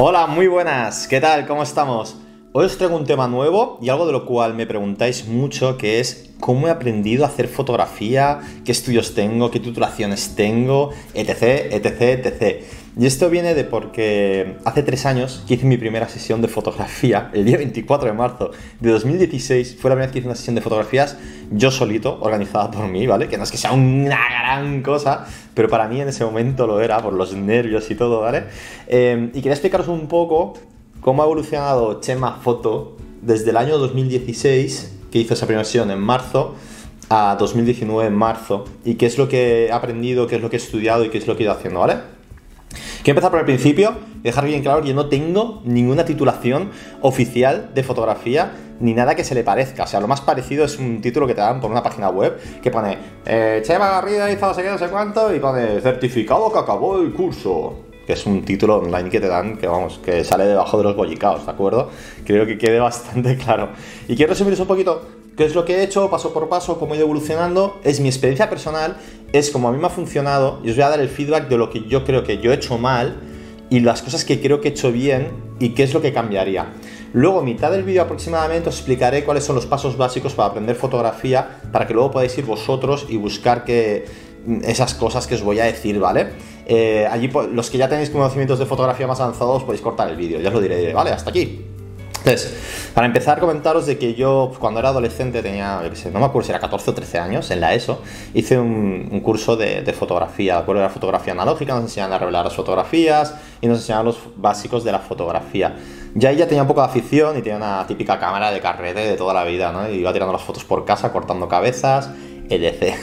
Hola, muy buenas, ¿qué tal? ¿Cómo estamos? Hoy os traigo un tema nuevo y algo de lo cual me preguntáis mucho, que es cómo he aprendido a hacer fotografía, qué estudios tengo, qué titulaciones tengo, etc, etc, etc. Y esto viene de porque hace tres años que hice mi primera sesión de fotografía, el día 24 de marzo de 2016, fue la primera vez que hice una sesión de fotografías yo solito, organizada por mí, ¿vale? Que no es que sea una gran cosa, pero para mí en ese momento lo era, por los nervios y todo, ¿vale? Eh, y quería explicaros un poco cómo ha evolucionado Chema Foto desde el año 2016, que hizo esa primera sesión en marzo, a 2019 en marzo, y qué es lo que he aprendido, qué es lo que he estudiado y qué es lo que he ido haciendo, ¿vale? Quiero empezar por el principio y dejar bien claro que yo no tengo ninguna titulación oficial de fotografía ni nada que se le parezca. O sea, lo más parecido es un título que te dan por una página web que pone eh, Chema Garrido hizo no sé qué, no sé cuánto y pone certificado que acabó el curso. Que es un título online que te dan que, vamos, que sale debajo de los bollicaos, ¿de acuerdo? Creo que quede bastante claro. Y quiero resumiros un poquito qué es lo que he hecho paso por paso, cómo he ido evolucionando. Es mi experiencia personal es como a mí me ha funcionado y os voy a dar el feedback de lo que yo creo que yo he hecho mal y las cosas que creo que he hecho bien y qué es lo que cambiaría. Luego, mitad del vídeo aproximadamente, os explicaré cuáles son los pasos básicos para aprender fotografía para que luego podáis ir vosotros y buscar que, esas cosas que os voy a decir, ¿vale? Eh, allí, los que ya tenéis conocimientos de fotografía más avanzados, podéis cortar el vídeo, ya os lo diré, ¿vale? Hasta aquí. Entonces, para empezar, comentaros de que yo pues, cuando era adolescente tenía, no me acuerdo si era 14 o 13 años, en la ESO, hice un, curso de, fotografía, de acuerdo, era fotografía analógica, nos enseñaban a revelar las fotografías y nos enseñaban los básicos de la fotografía. Ya ella tenía un poco de afición y tenía una típica cámara de carrete de toda la vida, ¿no? Y iba tirando las fotos por casa, cortando cabezas, etc.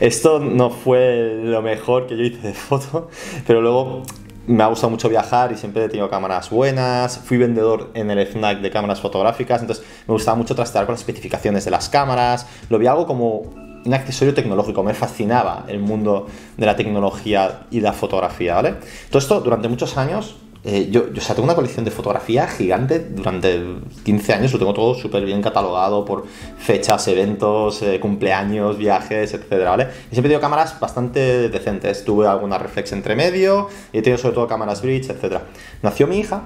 Esto no fue lo mejor que yo hice de foto, pero luego me ha gustado mucho viajar y siempre he tenido cámaras buenas. Fui vendedor en el FNAC de cámaras fotográficas, entonces me gustaba mucho trastear con las especificaciones de las cámaras. Lo vi algo como un accesorio tecnológico, me fascinaba el mundo de la tecnología y la fotografía, ¿vale? Todo esto durante muchos años eh, yo, o sea, tengo una colección de fotografía gigante durante 15 años, lo tengo todo súper bien catalogado por fechas, eventos, eh, cumpleaños, viajes, etcétera, ¿vale? Y siempre he tenido cámaras bastante decentes, tuve alguna reflex entre medio, y he tenido sobre todo cámaras bridge, etcétera. Nació mi hija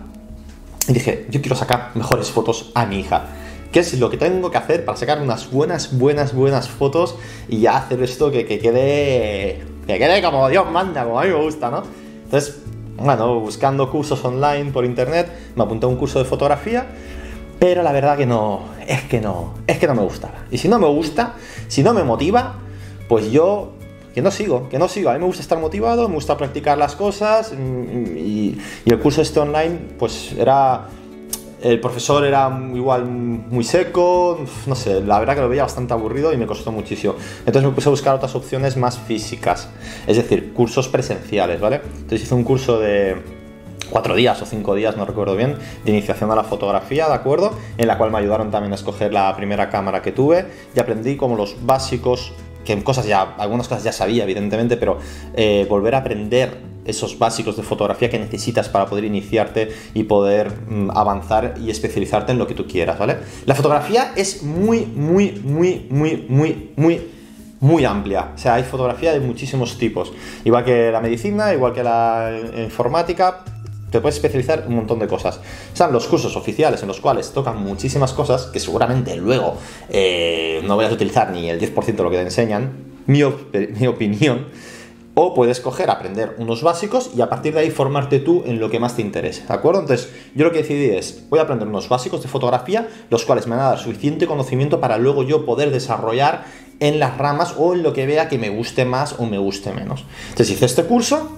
y dije, yo quiero sacar mejores fotos a mi hija. ¿Qué es lo que tengo que hacer para sacar unas buenas, buenas, buenas fotos y ya hacer esto que quede, que quede como Dios manda, como a mí me gusta, ¿no? Entonces, bueno, buscando cursos online por internet, me apunté a un curso de fotografía, pero la verdad que no, es que no, es que no me gustaba. Y si no me gusta, si no me motiva, pues yo que no sigo, que no sigo. A mí me gusta estar motivado, me gusta practicar las cosas y, y el curso este online pues era el profesor era igual muy seco, no sé, la verdad que lo veía bastante aburrido y me costó muchísimo. Entonces me puse a buscar otras opciones más físicas, es decir, cursos presenciales, ¿vale? Entonces hice un curso de cuatro días o cinco días, no recuerdo bien, de iniciación a la fotografía, ¿de acuerdo? En la cual me ayudaron también a escoger la primera cámara que tuve y aprendí como los básicos, que cosas ya, algunas cosas ya sabía, evidentemente, pero eh, volver a aprender esos básicos de fotografía que necesitas para poder iniciarte y poder mm, avanzar y especializarte en lo que tú quieras, ¿vale? La fotografía es muy, muy, muy, muy, muy, muy, muy amplia. O sea, hay fotografía de muchísimos tipos. Igual que la medicina, igual que la informática, te puedes especializar en un montón de cosas. Están los cursos oficiales en los cuales tocan muchísimas cosas que seguramente luego eh, no voy a utilizar ni el 10% de lo que te enseñan, mi opinión o puedes coger, aprender unos básicos y a partir de ahí formarte tú en lo que más te interese, ¿de acuerdo? Entonces, yo lo que decidí es, voy a aprender unos básicos de fotografía, los cuales me van a dar suficiente conocimiento para luego yo poder desarrollar en las ramas o en lo que vea que me guste más o me guste menos. Entonces, hice este curso,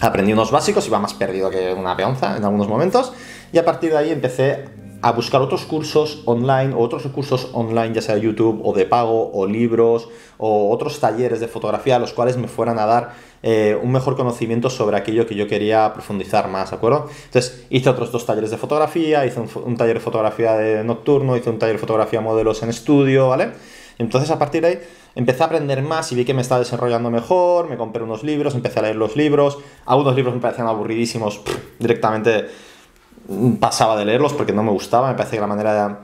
aprendí unos básicos, iba más perdido que una peonza en algunos momentos, y a partir de ahí empecé a buscar otros cursos online o otros recursos online, ya sea YouTube o de pago o libros o otros talleres de fotografía, los cuales me fueran a dar eh, un mejor conocimiento sobre aquello que yo quería profundizar más, ¿de acuerdo? Entonces hice otros dos talleres de fotografía, hice un, taller de fotografía de nocturno, hice un taller de fotografía modelos en estudio, ¿vale? Entonces a partir de ahí empecé a aprender más y vi que me estaba desarrollando mejor, me compré unos libros, empecé a leer los libros, algunos libros me parecían aburridísimos, directamente pasaba de leerlos porque no me gustaba, me parece que la manera de...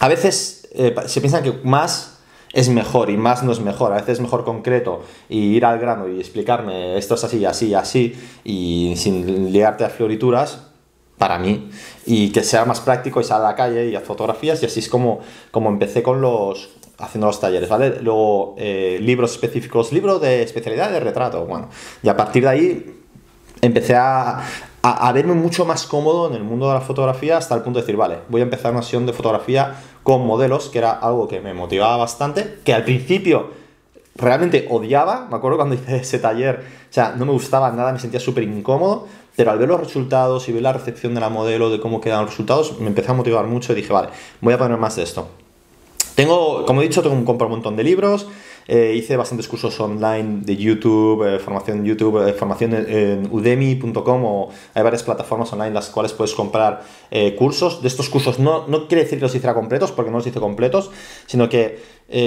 A veces eh, se piensa que más es mejor y más no es mejor. A veces es mejor concreto y ir al grano y explicarme esto es así, así, así y sin liarte a florituras para mí y que sea más práctico y sal a la calle y haz fotografías y así es como, como empecé con los haciendo los talleres, ¿vale? Luego eh, libros específicos, libro de especialidad de retrato, bueno, y a partir de ahí empecé a, a, verme mucho más cómodo en el mundo de la fotografía hasta el punto de decir, vale, voy a empezar una sesión de fotografía con modelos, que era algo que me motivaba bastante, que al principio realmente odiaba, me acuerdo cuando hice ese taller, o sea, no me gustaba nada, me sentía súper incómodo, pero al ver los resultados y ver la recepción de la modelo, de cómo quedan los resultados, me empecé a motivar mucho y dije, vale, voy a poner más de esto. Tengo, como he dicho, tengo compro un montón de libros, eh, hice bastantes cursos online de YouTube, eh, formación YouTube, eh, formación en, udemy.com o hay varias plataformas online las cuales puedes comprar cursos. De estos cursos no, no quiere decir que los hiciera completos, porque no los hice completos, sino que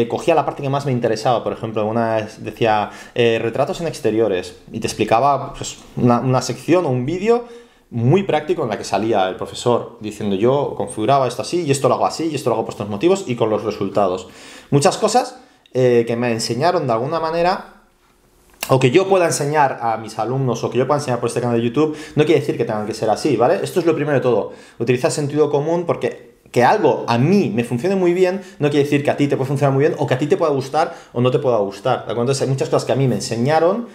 cogía la parte que más me interesaba. Por ejemplo, una decía retratos en exteriores y te explicaba pues, una, una sección o un vídeo muy práctico en la que salía el profesor diciendo yo configuraba esto así y esto lo hago así y esto lo hago por estos motivos y con los resultados. Muchas cosas eh, que me enseñaron de alguna manera o que yo pueda enseñar a mis alumnos o que yo pueda enseñar por este canal de YouTube, no quiere decir que tengan que ser así, ¿vale? Esto es lo primero de todo. Utiliza sentido común porque que algo a mí me funcione muy bien no quiere decir que a ti te puede funcionar muy bien o que a ti te pueda gustar o no te pueda gustar. ¿de Entonces hay muchas cosas que a mí me enseñaron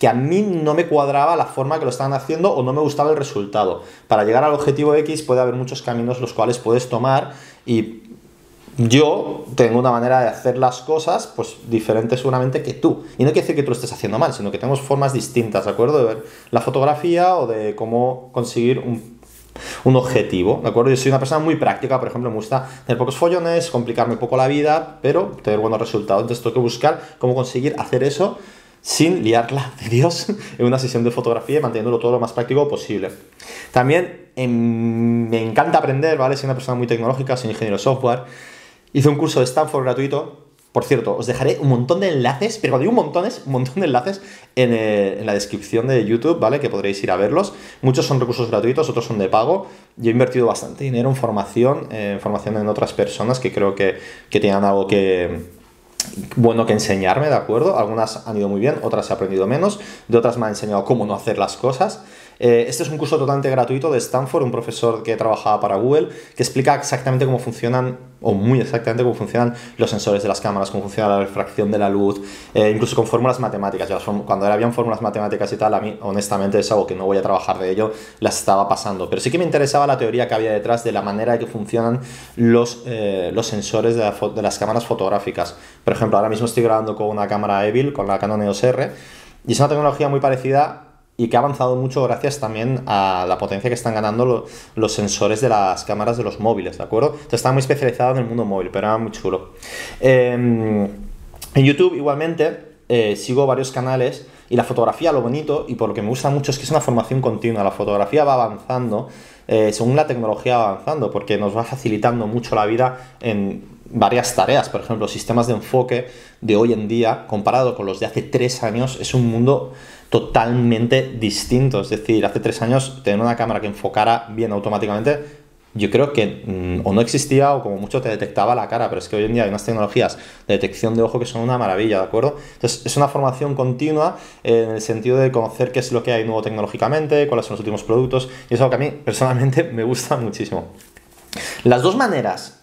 que a mí no me cuadraba la forma que lo estaban haciendo o no me gustaba el resultado. Para llegar al objetivo X puede haber muchos caminos los cuales puedes tomar y yo tengo una manera de hacer las cosas pues diferente seguramente que tú. Y no quiere decir que tú lo estés haciendo mal, sino que tenemos formas distintas, ¿de acuerdo? De ver la fotografía o de cómo conseguir un, un objetivo, ¿de acuerdo? Yo soy una persona muy práctica, por ejemplo, me gusta tener pocos follones, complicarme poco la vida, pero tener buenos resultados. Entonces tengo que buscar cómo conseguir hacer eso sin liarla de Dios en una sesión de fotografía y manteniéndolo todo lo más práctico posible. También em, me encanta aprender, ¿vale? Soy una persona muy tecnológica, soy ingeniero de software Hice un curso de Stanford gratuito. Por cierto, os dejaré un montón de enlaces, pero cuando digo un montón un montón de enlaces en, eh, en, la descripción de YouTube, ¿vale? Que podréis ir a verlos. Muchos son recursos gratuitos, otros son de pago. Yo he invertido bastante dinero en formación, eh, formación en otras personas que creo que, que tienen algo que, bueno que enseñarme, ¿de acuerdo? Algunas han ido muy bien, otras he aprendido menos, de otras me han enseñado cómo no hacer las cosas. Eh, este es un curso totalmente gratuito de Stanford, un profesor que trabajaba para Google, que explica exactamente cómo funcionan, o muy exactamente cómo funcionan los sensores de las cámaras, cómo funciona la refracción de la luz, eh, incluso con fórmulas matemáticas. cuando habían fórmulas matemáticas y tal, a mí honestamente es algo que no voy a trabajar de ello, las estaba pasando. Pero sí que me interesaba la teoría que había detrás de la manera en que funcionan los, eh, los sensores de, de las cámaras fotográficas. Por ejemplo, ahora mismo estoy grabando con una cámara Evil, con la Canon EOS R, y es una tecnología muy parecida y que ha avanzado mucho gracias también a la potencia que están ganando los sensores de las cámaras de los móviles, ¿de acuerdo? Entonces está muy especializado en el mundo móvil, pero era muy chulo. Em, en YouTube igualmente eh, sigo varios canales y la fotografía, lo bonito y por lo que me gusta mucho es que es una formación continua, la fotografía va avanzando eh, según la tecnología va avanzando porque nos va facilitando mucho la vida en varias tareas, por ejemplo, sistemas de enfoque de hoy en día comparado con los de hace tres años es un mundo totalmente distinto. Es decir, hace tres años tener una cámara que enfocara bien automáticamente, yo creo que mm, o no existía o como mucho te detectaba la cara, pero es que hoy en día hay unas tecnologías de detección de ojo que son una maravilla, ¿de acuerdo? Entonces es una formación continua en el sentido de conocer qué es lo que hay nuevo tecnológicamente, cuáles son los últimos productos, y es algo que a mí personalmente me gusta muchísimo. Las dos maneras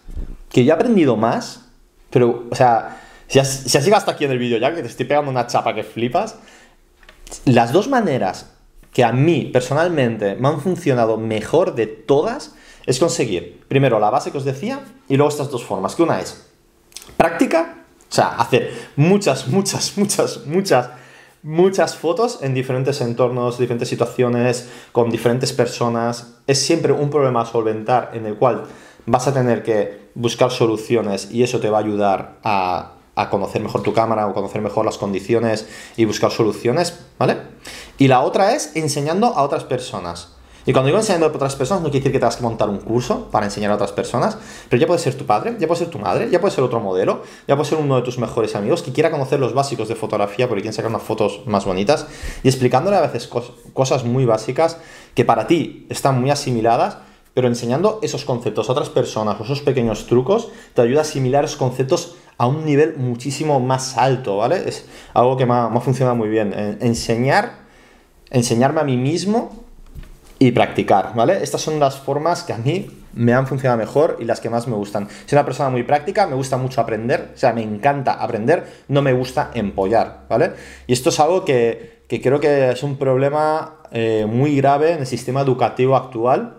que yo he aprendido más, pero, o sea, si has, si hasta aquí en el vídeo ya, que te estoy pegando una chapa que flipas, las dos maneras que a mí personalmente me han funcionado mejor de todas es conseguir, primero, la base que os decía y luego estas dos formas, que una es práctica, o sea, hacer muchas, muchas, muchas, muchas, muchas fotos en diferentes entornos, diferentes situaciones, con diferentes personas. Es siempre un problema a solventar en el cual vas a tener que buscar soluciones y eso te va a ayudar a a conocer mejor tu cámara o conocer mejor las condiciones y buscar soluciones, ¿vale? Y la otra es enseñando a otras personas. Y cuando digo enseñando a otras personas, no quiere decir que tengas que montar un curso para enseñar a otras personas, pero ya puede ser tu padre, ya puede ser tu madre, ya puede ser otro modelo, ya puede ser uno de tus mejores amigos que quiera conocer los básicos de fotografía porque quiere sacar unas fotos más bonitas y explicándole a veces cosas muy básicas que para ti están muy asimiladas, pero enseñando esos conceptos a otras personas o esos pequeños trucos te ayuda a asimilar esos conceptos a un nivel muchísimo más alto, ¿vale? Es algo que me ha, funcionado muy bien. Enseñar, enseñarme a mí mismo y practicar, ¿vale? Estas son las formas que a mí me han funcionado mejor y las que más me gustan. Soy una persona muy práctica, me gusta mucho aprender, o sea, me encanta aprender, no me gusta empollar, ¿vale? Y esto es algo que, creo que es un problema eh, muy grave en el sistema educativo actual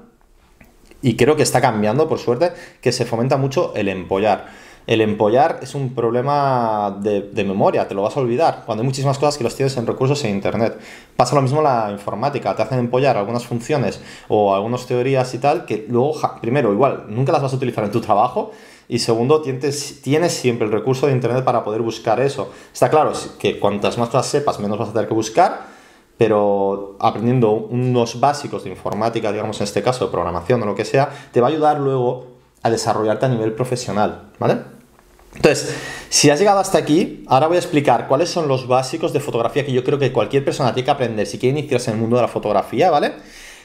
y creo que está cambiando, por suerte, que se fomenta mucho el empollar el empollar es un problema de, memoria, te lo vas a olvidar, cuando hay muchísimas cosas que los tienes en recursos en Internet. Pasa lo mismo en la informática, te hacen empollar algunas funciones o algunas teorías y tal, que luego, primero, igual, nunca las vas a utilizar en tu trabajo, y segundo, tienes, tienes siempre el recurso de Internet para poder buscar eso. Está claro que cuantas más cosas sepas, menos vas a tener que buscar, pero aprendiendo unos básicos de informática, digamos en este caso de programación o lo que sea, te va a ayudar luego a desarrollarte a nivel profesional, ¿vale? Entonces, si has llegado hasta aquí, ahora voy a explicar cuáles son los básicos de fotografía que yo creo que cualquier persona tiene que aprender si quiere iniciarse en el mundo de la fotografía, ¿vale?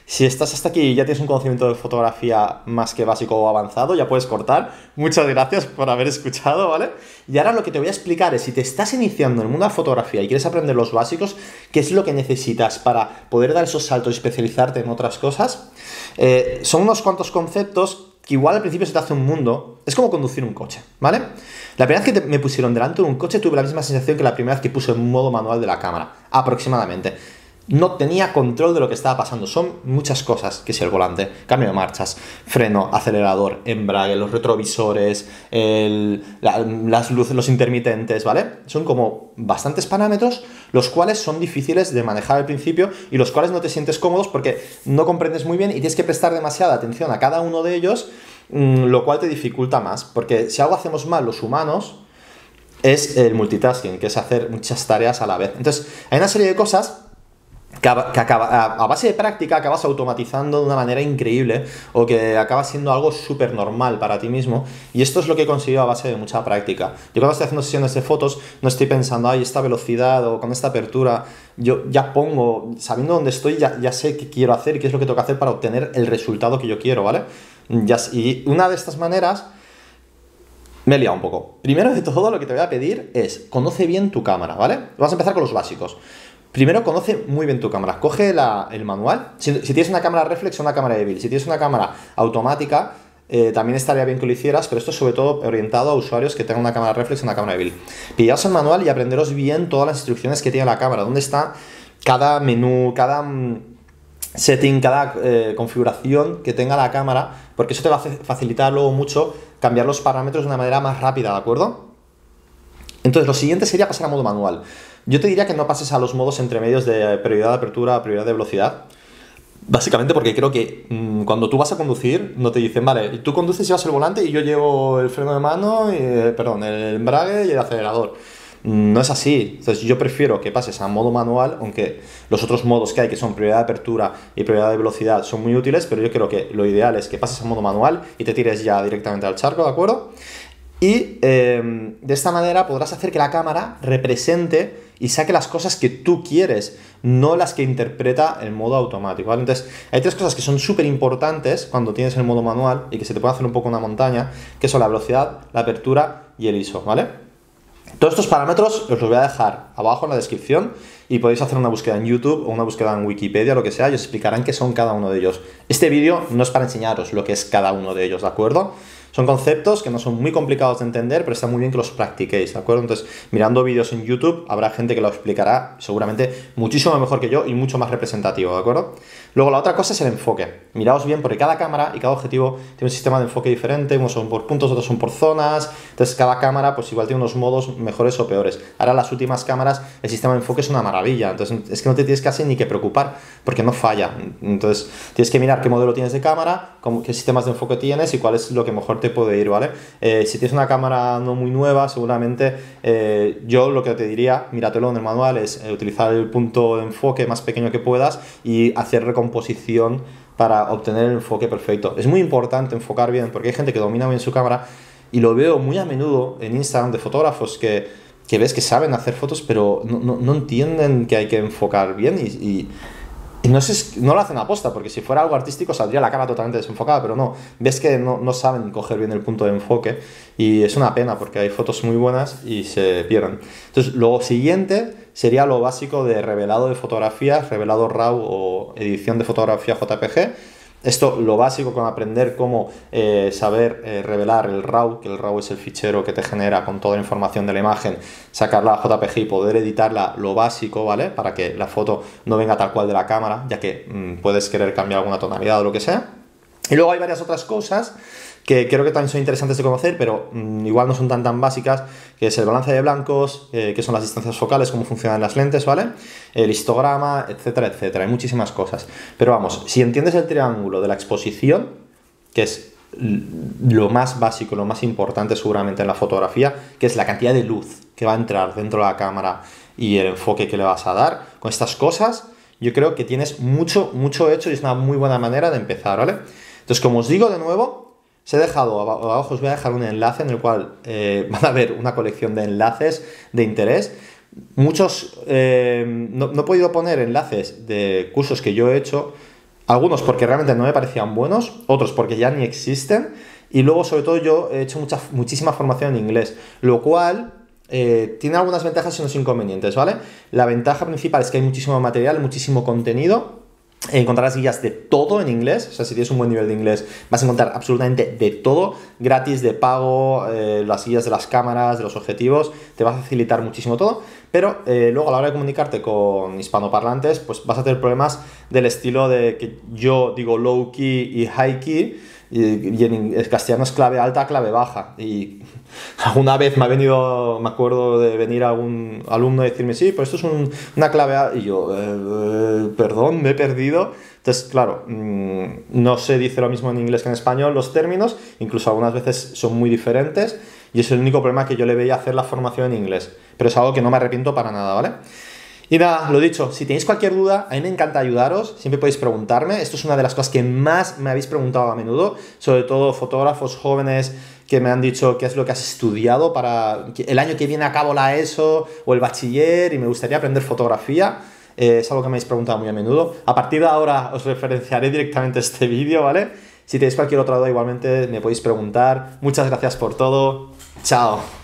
Si estás hasta aquí y ya tienes un conocimiento de fotografía más que básico o avanzado, ya puedes cortar. Muchas gracias por haber escuchado, ¿vale? Y ahora lo que te voy a explicar es si te estás iniciando en el mundo de la fotografía y quieres aprender los básicos, qué es lo que necesitas para poder dar esos saltos y especializarte en otras cosas. Eh, son unos cuantos conceptos que igual al principio se te hace un mundo, es como conducir un coche, ¿vale? La primera vez que me pusieron delante de un coche tuve la misma sensación que la primera vez que puse en modo manual de la cámara, aproximadamente no tenía control de lo que estaba pasando. Son muchas cosas, que si el volante, cambio de marchas, freno, acelerador, embrague, los retrovisores, las luces, los intermitentes, ¿vale? Son como bastantes parámetros, los cuales son difíciles de manejar al principio y los cuales no te sientes cómodos porque no comprendes muy bien y tienes que prestar demasiada atención a cada uno de ellos, mm, lo cual te dificulta más. Porque si algo hacemos mal los humanos, es el multitasking, que es hacer muchas tareas a la vez. Entonces, hay una serie de cosas que, a, base de práctica acabas automatizando de una manera increíble o que acaba siendo algo súper normal para ti mismo. Y esto es lo que he conseguido a base de mucha práctica. Yo cuando estoy haciendo sesiones de fotos no estoy pensando, ay, esta velocidad o con esta apertura. Yo ya pongo, sabiendo dónde estoy, ya, ya sé qué quiero hacer y qué es lo que tengo que hacer para obtener el resultado que yo quiero, ¿vale? Ya, y una de estas maneras... Me he liado un poco. Primero de todo, lo que te voy a pedir es, conoce bien tu cámara, ¿vale? Vamos a empezar con los básicos. Primero conoce muy bien tu cámara. Coge el manual. Si, tienes una cámara reflex o una cámara de Si tienes una cámara automática, eh, también estaría bien que lo hicieras, pero esto es sobre todo orientado a usuarios que tengan una cámara reflex o una cámara de Pillaos el manual y aprenderos bien todas las instrucciones que tiene la cámara. Dónde está cada menú, cada mm, setting, cada eh, configuración que tenga la cámara, porque eso te va a facilitar luego mucho cambiar los parámetros de una manera más rápida, ¿de acuerdo? Entonces, lo siguiente sería pasar a modo manual. Yo te diría que no pases a los modos entre medios de prioridad de apertura, prioridad de velocidad. Básicamente porque creo que mm, cuando tú vas a conducir, no te dicen, vale, tú conduces y llevas el volante y yo llevo el freno de mano, y, eh, perdón, el embrague y el acelerador. No es así. Entonces yo prefiero que pases a modo manual, aunque los otros modos que hay, que son prioridad de apertura y prioridad de velocidad, son muy útiles, pero yo creo que lo ideal es que pases a modo manual y te tires ya directamente al charco, ¿de acuerdo? Y em, de esta manera podrás hacer que la cámara represente y saque las cosas que tú quieres, no las que interpreta el modo automático. Entonces, hay tres cosas que son súper importantes cuando tienes el modo manual y que se te puede hacer un poco una montaña, que son la velocidad, la apertura y el ISO, ¿vale? Todos estos parámetros os los voy a dejar abajo en la descripción y podéis hacer una búsqueda en YouTube o una búsqueda en Wikipedia, lo que sea, y os explicarán qué son cada uno de ellos. Este vídeo no es para enseñaros lo que es cada uno de ellos, ¿de acuerdo? Son conceptos que no son muy complicados de entender, pero está muy bien que los practiquéis, ¿de acuerdo? Entonces, mirando vídeos en YouTube, habrá gente que lo explicará seguramente muchísimo mejor que yo y mucho más representativo, ¿de acuerdo? Luego, la otra cosa es el enfoque. Miraos bien, porque cada cámara y cada objetivo tiene un sistema de enfoque diferente, unos son por puntos, otros son por zonas, entonces cada cámara pues igual tiene unos modos mejores o peores. Ahora las últimas cámaras, el sistema de enfoque es una maravilla, entonces es que no te tienes casi ni que preocupar, porque no falla. Entonces, tienes que mirar qué modelo tienes de cámara, qué sistemas de enfoque tienes y cuál es lo que mejor te puede ir, ¿vale? Eh, si tienes una cámara no muy nueva, seguramente eh, yo lo que te diría, míratelo en el manual, es eh, utilizar el punto de enfoque más pequeño que puedas y hacer recomposición para obtener el enfoque perfecto. Es muy importante enfocar bien, porque hay gente que domina bien su cámara y lo veo muy a menudo en Instagram de fotógrafos que, que ves que saben hacer fotos, pero no, no, no, entienden que hay que enfocar bien y no, sé, no lo hacen aposta, porque si fuera algo artístico saldría la cara totalmente desenfocada, pero no, ves que no, no, saben coger bien el punto de enfoque y es una pena porque hay fotos muy buenas y se pierden. Entonces, lo siguiente sería lo básico de revelado de fotografías, revelado RAW o edición de fotografía JPG esto, lo básico con aprender cómo eh, saber eh, revelar el RAW, que el RAW es el fichero que te genera con toda la información de la imagen, sacarla a JPG y poder editarla, lo básico, ¿vale? Para que la foto no venga tal cual de la cámara, ya que mm, puedes querer cambiar alguna tonalidad o lo que sea. Y luego hay varias otras cosas que creo que también son interesantes de conocer, pero mm, igual no son tan tan básicas, que es el balance de blancos, eh, que son las distancias focales, cómo funcionan las lentes, ¿vale? El histograma, etcétera, etcétera. Hay muchísimas cosas. Pero vamos, si entiendes el triángulo de la exposición, que es lo más básico, lo más importante seguramente en la fotografía, que es la cantidad de luz que va a entrar dentro de la cámara y el enfoque que le vas a dar, con estas cosas, yo creo que tienes mucho, mucho hecho y es una muy buena manera de empezar, ¿vale? Entonces, como os digo de nuevo, os he dejado, abajo os voy a dejar un enlace en el cual eh, van a ver una colección de enlaces de interés. Muchos, eh, no, he podido poner enlaces de cursos que yo he hecho, algunos porque realmente no me parecían buenos, otros porque ya ni existen, y luego sobre todo yo he hecho mucha, muchísima formación en inglés, lo cual eh, tiene algunas ventajas y unos inconvenientes, ¿vale? La ventaja principal es que hay muchísimo material, muchísimo contenido, Encontrarás guías de todo en inglés, o sea, si tienes un buen nivel de inglés vas a encontrar absolutamente de todo, gratis, de pago, eh, las guías de las cámaras, de los objetivos, te va a facilitar muchísimo todo, pero eh, luego a la hora de comunicarte con hispanoparlantes, pues vas a tener problemas del estilo de que yo digo low key y high key, y, en castellano es clave alta, clave baja. Y alguna vez me ha venido, me acuerdo de venir algún alumno y decirme, sí, pero esto es una clave alta. Y yo, eh, eh, perdón, me he perdido. Entonces, claro, mm, no se dice lo mismo en inglés que en español los términos, incluso algunas veces son muy diferentes. Y es el único problema que yo le veía hacer la formación en inglés. Pero es algo que no me arrepiento para nada, ¿vale? Y nada, lo dicho, si tenéis cualquier duda, a mí me encanta ayudaros, siempre podéis preguntarme. Esto es una de las cosas que más me habéis preguntado a menudo, sobre todo fotógrafos jóvenes que me han dicho qué es lo que has estudiado para el año que viene acabo la ESO o el bachiller y me gustaría aprender fotografía. Eh, es algo que me habéis preguntado muy a menudo. A partir de ahora os referenciaré directamente este vídeo, ¿vale? Si tenéis cualquier otra duda igualmente me podéis preguntar. Muchas gracias por todo. Chao.